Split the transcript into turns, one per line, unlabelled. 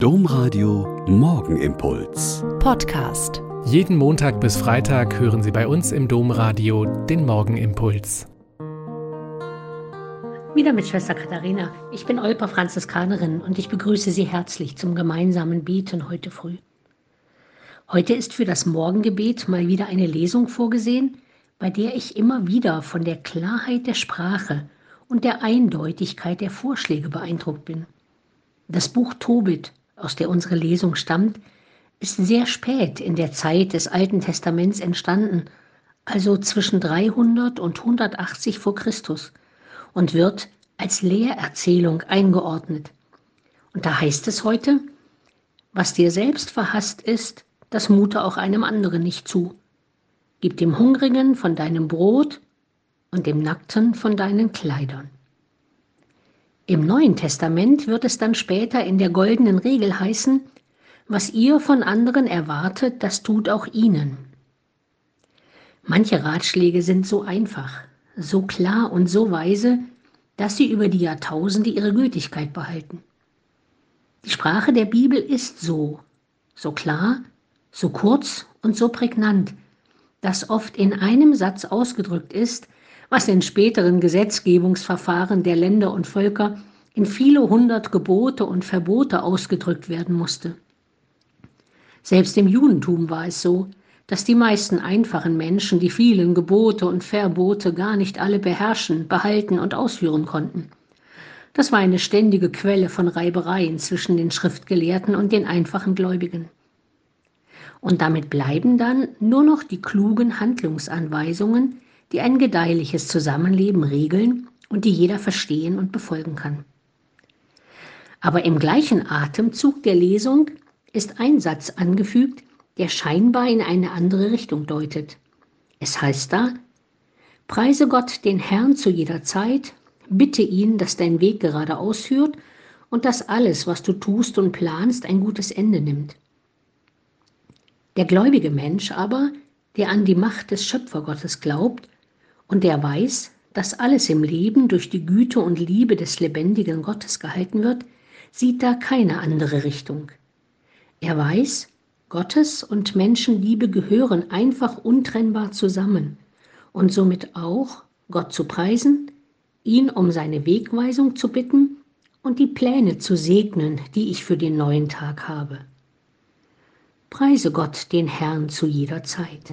Domradio Morgenimpuls.
Podcast.
Jeden Montag bis Freitag hören Sie bei uns im Domradio den Morgenimpuls.
Wieder mit Schwester Katharina. Ich bin Olper Franziskanerin und ich begrüße Sie herzlich zum gemeinsamen Beten heute früh. Heute ist für das Morgengebet mal wieder eine Lesung vorgesehen, bei der ich immer wieder von der Klarheit der Sprache und der Eindeutigkeit der Vorschläge beeindruckt bin. Das Buch Tobit aus der unsere Lesung stammt, ist sehr spät in der Zeit des Alten Testaments entstanden, also zwischen 300 und 180 vor Christus, und wird als Lehrerzählung eingeordnet. Und da heißt es heute, was dir selbst verhasst ist, das mute auch einem anderen nicht zu. Gib dem Hungrigen von deinem Brot und dem Nackten von deinen Kleidern. Im Neuen Testament wird es dann später in der goldenen Regel heißen, was ihr von anderen erwartet, das tut auch ihnen. Manche Ratschläge sind so einfach, so klar und so weise, dass sie über die Jahrtausende ihre Gültigkeit behalten. Die Sprache der Bibel ist so, so klar, so kurz und so prägnant, dass oft in einem Satz ausgedrückt ist, was in späteren Gesetzgebungsverfahren der Länder und Völker in viele hundert Gebote und Verbote ausgedrückt werden musste. Selbst im Judentum war es so, dass die meisten einfachen Menschen die vielen Gebote und Verbote gar nicht alle beherrschen, behalten und ausführen konnten. Das war eine ständige Quelle von Reibereien zwischen den Schriftgelehrten und den einfachen Gläubigen. Und damit bleiben dann nur noch die klugen Handlungsanweisungen, die ein gedeihliches Zusammenleben regeln und die jeder verstehen und befolgen kann. Aber im gleichen Atemzug der Lesung ist ein Satz angefügt, der scheinbar in eine andere Richtung deutet. Es heißt da, Preise Gott den Herrn zu jeder Zeit, bitte ihn, dass dein Weg geradeaus führt und dass alles, was du tust und planst, ein gutes Ende nimmt. Der gläubige Mensch aber, der an die Macht des Schöpfergottes glaubt, und der weiß, dass alles im Leben durch die Güte und Liebe des lebendigen Gottes gehalten wird, sieht da keine andere Richtung. Er weiß, Gottes und Menschenliebe gehören einfach untrennbar zusammen und somit auch Gott zu preisen, ihn um seine Wegweisung zu bitten und die Pläne zu segnen, die ich für den neuen Tag habe. Preise Gott den Herrn zu jeder Zeit.